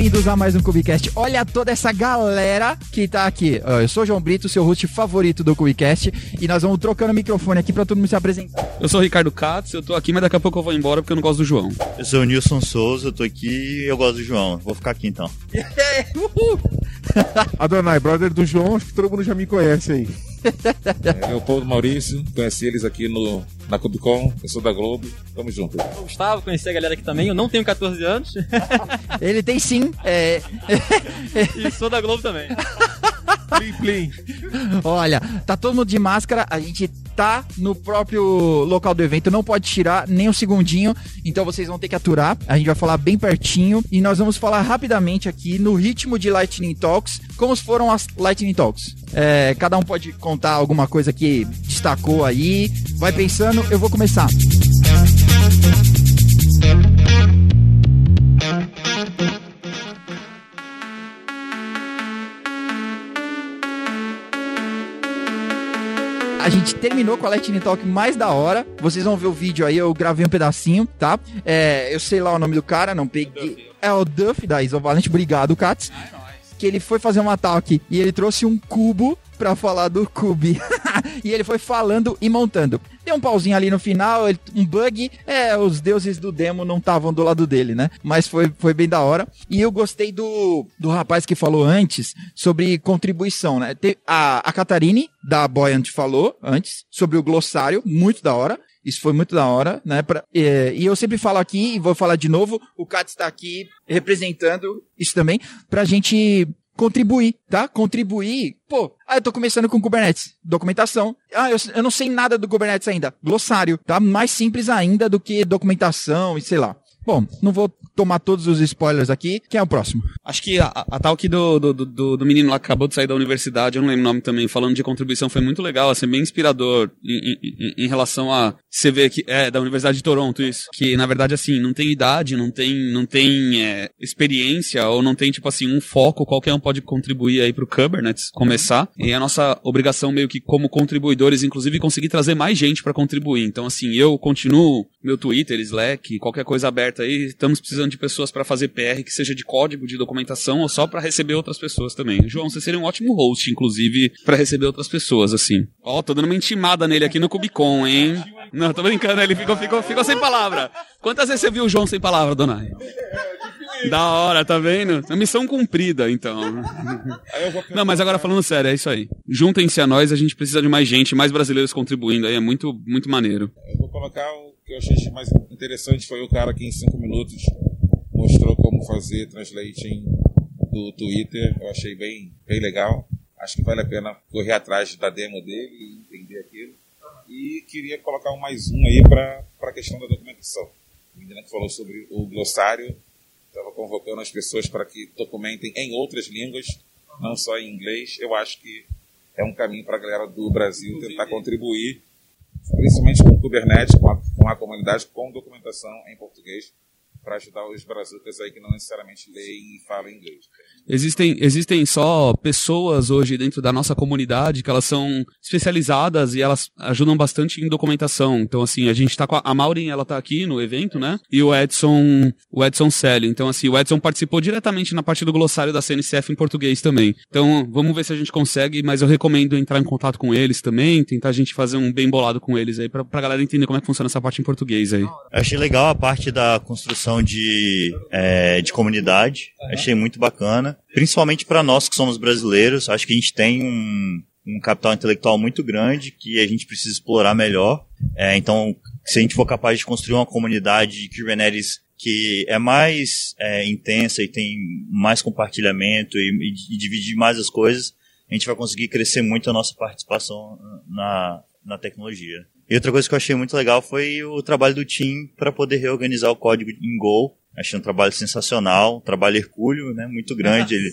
bem-vindos a mais um Cubicast. Olha toda essa galera que tá aqui. Eu sou o João Brito, seu host favorito do Cubicast, e nós vamos trocando o microfone aqui pra todo mundo se apresentar. Eu sou o Ricardo Katz, eu tô aqui, mas daqui a pouco eu vou embora porque eu não gosto do João. Eu sou o Nilson Souza, eu tô aqui e eu gosto do João. Vou ficar aqui então. Adonai, brother do João, acho que todo mundo já me conhece aí. É, Paulo Maurício, conheci eles aqui no, na Cubicon, eu sou da Globo, tamo junto. Eu Gustavo, conheci a galera aqui também, eu não tenho 14 anos. Ele tem sim, é... e sou da Globo também. Plim, plim. Olha, tá todo mundo de máscara, a gente tá no próprio local do evento, não pode tirar nem um segundinho, então vocês vão ter que aturar. A gente vai falar bem pertinho e nós vamos falar rapidamente aqui no ritmo de Lightning Talks, como foram as Lightning Talks. É, cada um pode contar alguma coisa que destacou aí. Vai pensando, eu vou começar. A gente terminou com a Lightning Talk mais da hora. Vocês vão ver o vídeo aí, eu gravei um pedacinho, tá? É, eu sei lá o nome do cara, não peguei. É o Duff da Isovalente. Obrigado, Katz. Que ele foi fazer um ataque e ele trouxe um cubo pra falar do Cube. e ele foi falando e montando. Tem um pauzinho ali no final, um bug. É, os deuses do demo não estavam do lado dele, né? Mas foi, foi bem da hora. E eu gostei do, do rapaz que falou antes sobre contribuição, né? A, a Catarine, da Buoyant, falou antes sobre o glossário, muito da hora. Isso foi muito da hora, né? Pra- é, e eu sempre falo aqui, e vou falar de novo, o Katz está aqui representando isso também, pra gente contribuir, tá? Contribuir. Pô, ah, eu tô começando com Kubernetes. Documentação. Ah, eu, eu não sei nada do Kubernetes ainda. Glossário, tá? Mais simples ainda do que documentação e sei lá. Bom, não vou tomar todos os spoilers aqui. Quem é o próximo? Acho que a, a talk do, do, do, do menino lá que acabou de sair da universidade, eu não lembro o nome também, falando de contribuição, foi muito legal, assim, bem inspirador em, em, em- relação a. Você vê que é da Universidade de Toronto isso. Que na verdade, assim, não tem idade, não tem, não tem é, experiência, ou não tem, tipo assim, um foco, qualquer um pode contribuir aí pro Kubernetes começar. E é a nossa obrigação, meio que como contribuidores, inclusive, conseguir trazer mais gente para contribuir. Então, assim, eu continuo meu Twitter, Slack, qualquer coisa aberta aí, estamos precisando de pessoas para fazer PR, que seja de código, de documentação, ou só para receber outras pessoas também. João, você seria um ótimo host, inclusive, para receber outras pessoas, assim. Ó, tô dando uma intimada nele aqui no Cubicon, hein? Não, tô brincando, ele ficou, ficou, ficou sem palavra. Quantas vezes você viu o João sem palavra, Donai? Da hora, tá vendo? É missão cumprida, então. Não, mas agora falando sério, é isso aí. Juntem-se a nós, a gente precisa de mais gente, mais brasileiros contribuindo aí, é muito, muito maneiro. Eu vou colocar o que eu achei mais interessante foi o cara que em cinco minutos mostrou como fazer translating do Twitter. Eu achei bem, bem legal. Acho que vale a pena correr atrás da demo dele e entender aquilo. E queria colocar um mais um aí para a questão da documentação. A menina que falou sobre o glossário estava convocando as pessoas para que documentem em outras línguas, não só em inglês. Eu acho que é um caminho para a galera do Brasil tentar contribuir principalmente com o Kubernetes, com a, com a comunidade, com documentação em português, para ajudar os brazucas aí que não necessariamente leem e falam inglês. Existem, existem só pessoas hoje dentro da nossa comunidade que elas são especializadas e elas ajudam bastante em documentação. Então, assim, a gente tá com a, a Maureen, ela tá aqui no evento, né? E o Edson, o Edson Célio. Então, assim, o Edson participou diretamente na parte do glossário da CNCF em português também. Então, vamos ver se a gente consegue, mas eu recomendo entrar em contato com eles também, tentar a gente fazer um bem bolado com eles aí, pra, pra galera entender como é que funciona essa parte em português aí. Eu achei legal a parte da construção de, é, de comunidade. Achei muito bacana. Principalmente para nós que somos brasileiros. Acho que a gente tem um, um capital intelectual muito grande que a gente precisa explorar melhor. É, então, se a gente for capaz de construir uma comunidade de Kubernetes que é mais é, intensa e tem mais compartilhamento e, e dividir mais as coisas, a gente vai conseguir crescer muito a nossa participação na, na tecnologia. E outra coisa que eu achei muito legal foi o trabalho do Tim para poder reorganizar o código em Go. Achei um trabalho sensacional, um trabalho hercúleo, né, muito grande, ele,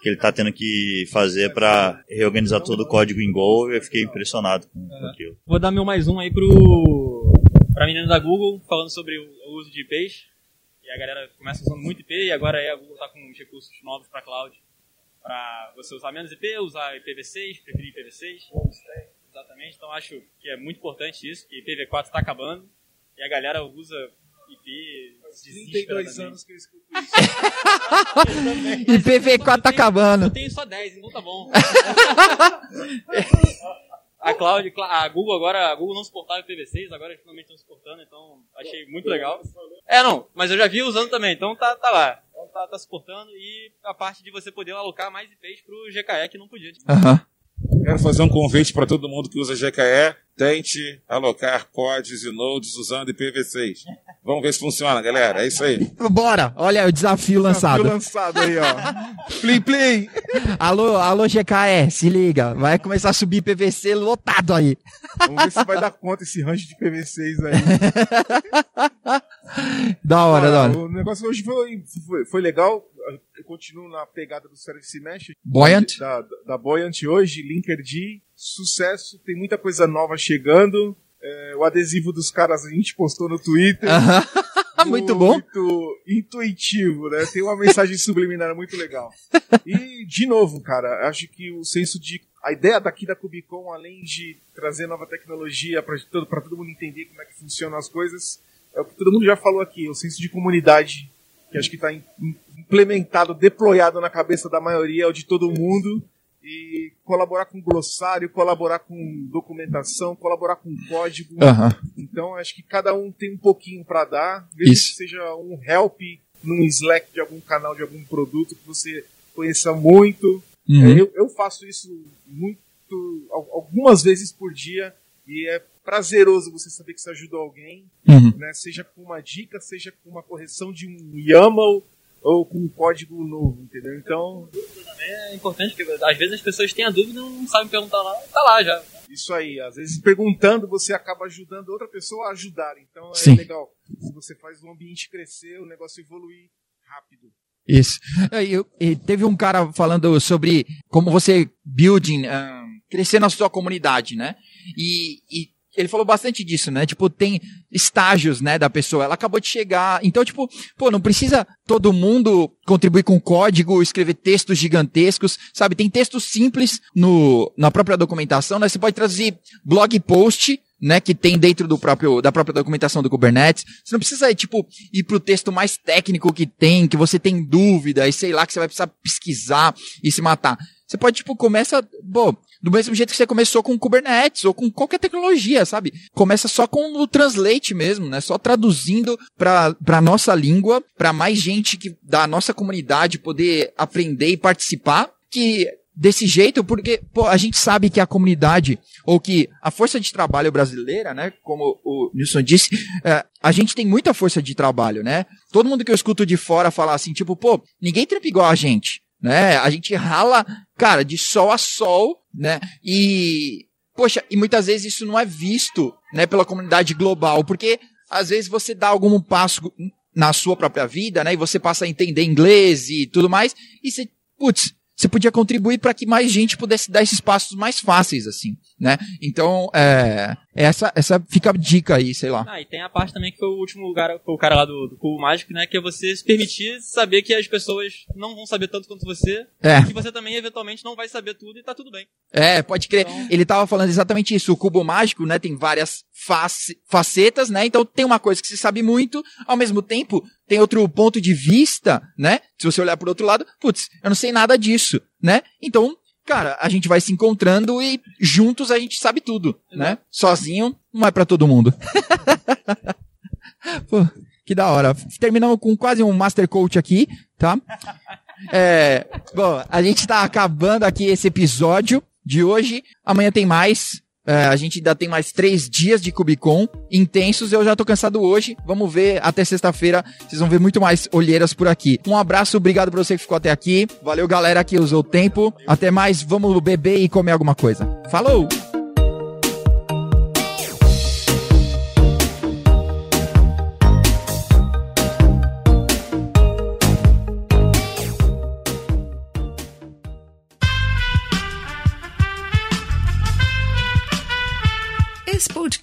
que ele está tendo que fazer para reorganizar todo o código em Go. Eu fiquei impressionado com, com aquilo. Vou dar meu mais um aí pro pra menina da Google, falando sobre o uso de IPs. E a galera começa usando muito IP e agora aí a Google tá com uns recursos novos para cloud. Para você usar menos IP, usar IPv6, preferir IPv6. Exatamente, então acho que é muito importante isso, que IPv4 está acabando e a galera usa IP. desespera 32 também. anos que eu escuto isso. IPv4 tá acabando. Eu tenho só 10, então tá bom. a Cloud, a Google agora, a Google não suportava o IPv6, agora eles finalmente estão suportando, então achei muito legal. É, não, mas eu já vi usando também, então tá, tá lá. Então tá, tá suportando e a parte de você poder alocar mais IPs pro GKE que não podia. Aham. Quero fazer um convite para todo mundo que usa GKE. Tente alocar pods e nodes usando IPv6. Vamos ver se funciona, galera. É isso aí. Bora! Olha o desafio lançado. Desafio lançado aí, ó. plim, plim. Alô, alô, GKE, se liga. Vai começar a subir PVC lotado aí. Vamos ver se vai dar conta esse rancho de PV6 aí. Da hora, da hora. O negócio hoje foi, foi, foi legal. Eu continuo na pegada do Service Mesh. Buoyant? Da, da, da Buoyant hoje, Linkerd, sucesso. Tem muita coisa nova chegando. É, o adesivo dos caras a gente postou no Twitter. Aham. Muito bom. Muito intuitivo, né? Tem uma mensagem subliminar muito legal. E, de novo, cara, acho que o senso de. A ideia daqui da Cubicon, além de trazer nova tecnologia para todo, pra todo mundo entender como é que funcionam as coisas, é o que todo mundo já falou aqui, o senso de comunidade, que acho que está implementado, deployado na cabeça da maioria, é o de todo mundo. E colaborar com glossário, colaborar com documentação, colaborar com código. Aham. Então acho que cada um tem um pouquinho para dar, mesmo Isso. que seja um help num Slack de algum canal de algum produto que você conheça muito. Uhum. Eu, eu faço isso muito, al- algumas vezes por dia e é prazeroso você saber que você ajudou alguém, Uhum. né? Seja com uma dica, seja com uma correção de um YAML ou com um código novo, entendeu? Então É importante, porque às vezes as pessoas têm a dúvida e não sabem perguntar lá, tá lá já. Isso aí, às vezes perguntando você acaba ajudando outra pessoa a ajudar. Então é Sim. legal. Se você faz o ambiente crescer, o negócio evoluir rápido. Isso. E, eu- e teve um cara falando sobre como você building, ah, crescer na sua comunidade, né? E, e ele falou bastante disso, né? Tipo, tem estágios, né, da pessoa. Ela acabou de chegar. Então, tipo, pô, não precisa todo mundo contribuir com código, escrever textos gigantescos, sabe? Tem textos simples no, na própria documentação, né? Você pode traduzir blog post, né, que tem dentro do próprio, da própria documentação do Kubernetes. Você não precisa, tipo, ir pro texto mais técnico que tem, que você tem dúvida, e sei lá, que você vai precisar pesquisar e se matar. Você pode, tipo, começa, pô, do mesmo jeito que você começou com Kubernetes ou com qualquer tecnologia, sabe? Começa só com o Translate mesmo, né? Só traduzindo pra, pra nossa língua, pra mais gente que, da nossa comunidade poder aprender e participar, que desse jeito, porque, pô, a gente sabe que a comunidade, ou que a força de trabalho brasileira, né? Como o Nilson disse, é, a gente tem muita força de trabalho, né? Todo mundo que eu escuto de fora falar assim, tipo, pô, ninguém trampa igual a gente, né? A gente rala, cara, de sol a sol, né? E, poxa, e muitas vezes isso não é visto, né, pela comunidade global, porque às vezes você dá algum passo na sua própria vida, né, e você passa a entender inglês e tudo mais, e você, putz, você podia contribuir para que mais gente pudesse dar esses passos mais fáceis, assim, né? Então, é, essa, essa fica a dica aí, sei lá. Ah, e tem a parte também que foi o último cara, foi o cara lá do, do Cubo Mágico, né? Que é você se permitir saber que as pessoas não vão saber tanto quanto você. É. E que você também, eventualmente, não vai saber tudo e tá tudo bem. É, pode crer. Então- Ele tava falando exatamente isso. O cubo mágico, né, tem várias face- facetas, né? Então tem uma coisa que se sabe muito, ao mesmo tempo tem outro ponto de vista, né? Se você olhar por outro lado, putz, eu não sei nada disso, né? Então, cara, a gente vai se encontrando e juntos a gente sabe tudo, né? Sozinho não é pra todo mundo. Pô, que da hora. Terminamos com quase um Master Coach aqui, tá? É, bom, a gente tá acabando aqui esse episódio de hoje. Amanhã tem mais. É, a gente ainda tem mais três dias de Cubicon intensos. Eu já tô cansado hoje. Vamos ver até sexta-feira. Vocês vão ver muito mais olheiras por aqui. Um abraço, obrigado pra você que ficou até aqui. Valeu, galera que usou o tempo. Até mais. Vamos beber e comer alguma coisa. Falou!